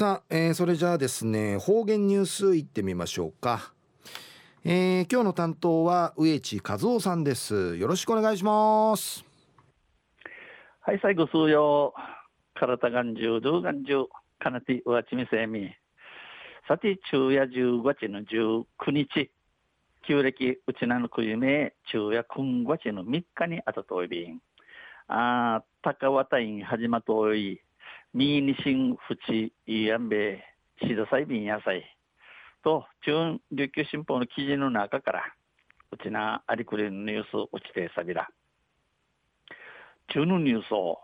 さあ、えー、それじゃあですね方言ニュースいってみましょうか、えー、今日の担当は植地和夫さんです。よろしくお願いします。はい最後数曜体がんじゅうどうがんじゅうかなてうわちみせみ。さて昼夜15日の19日。旧暦うちなのくゆめ。昼夜今月の3日にあたといびん。あ高和隊員始まとい。ミーニシンフチイヤンベシダサイビン野菜と中琉球新報の記事の中からうちなありくりのニュース落ちてさびら。中のニュースを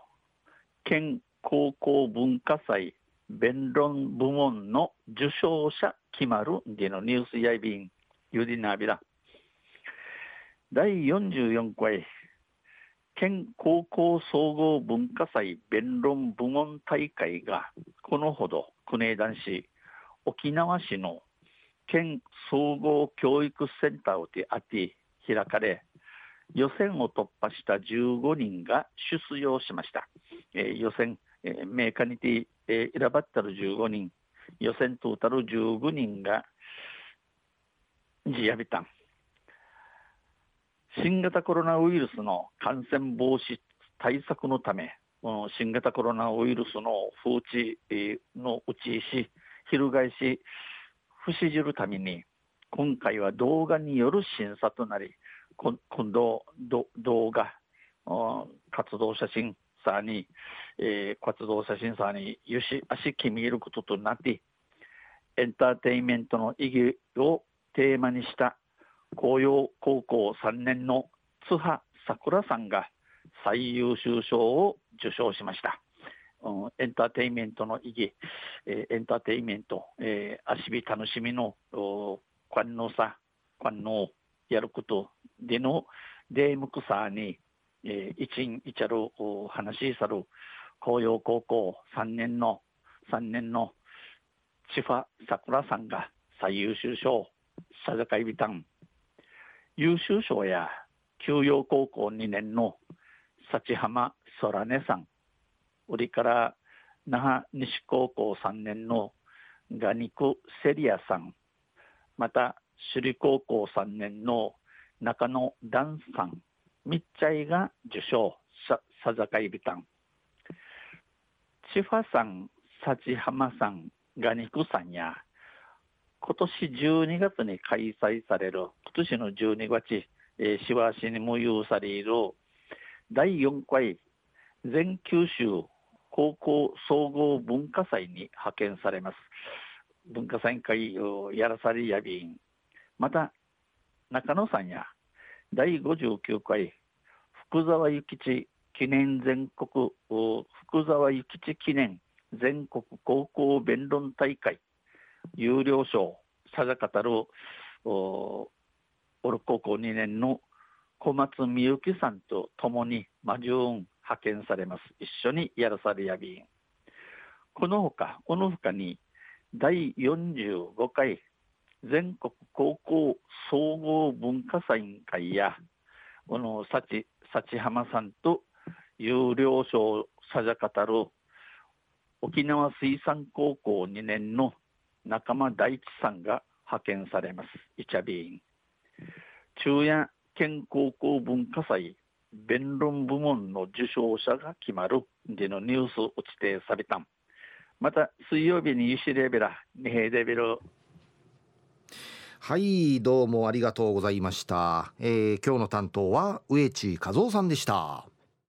県高校文化祭弁論部門の受賞者決まるでのニュースやいびんゆりなびら。第44回県高校総合文化祭弁論部門大会がこのほど国枝男子沖縄市の県総合教育センターであって開かれ予選を突破した15人が出場しました、えー、予選、えー、メーカーにて、えー、選ばったる15人予選トータル15人がジアビタン新型コロナウイルスの感染防止対策のため、新型コロナウイルスの風知の打ちし、翻し、不死じるために、今回は動画による審査となり、今度、動画、活動写真さに、えー、活動写真さによし、足決めることとなって、エンターテインメントの意義をテーマにした紅葉高校3年の津波さくらさんが最優秀賞を受賞しました。うん、エンターテインメントの意義、えー、エンターテインメント、えー、足火楽しみの官能さ、官能やることでのデームクサーに、えー、一員一ある話しさる紅葉高校3年の3年の千葉さくらさんが最優秀賞、さざかいびたん優秀賞や休養高校2年の幸浜空音さん、売りから那覇西高校3年のガニクセリアさん、また首里高校3年の中野ダンさん、みっちゃいが受賞、さ、さざかいびたん。千葉さん、幸浜さん、ガニクさんや、今年12月に開催される、今年の12月、えー、しわしにも有される第4回全九州高校総合文化祭に派遣されます。文化祭会をやらされやびん。また、中野さんや第59回福沢諭吉記念全国福沢諭吉記念全国高校弁論大会有料賞、さざかたる、おる高校2年の小松美幸さんと共に魔順派遣されます。一緒にやらされやびん。このほか、このほかに、第45回全国高校総合文化祭委員会や、この幸、幸浜さんと有料賞さじゃかたる沖縄水産高校2年の仲間大地さんが派遣されます。イチャビーン。中夜県高校文化祭弁論部門の受賞者が決まるでのニュースを落ちてされたまた水曜日にユシレベラ、ニヘデベル。はい、どうもありがとうございました。えー、今日の担当は植地和夫さんでした。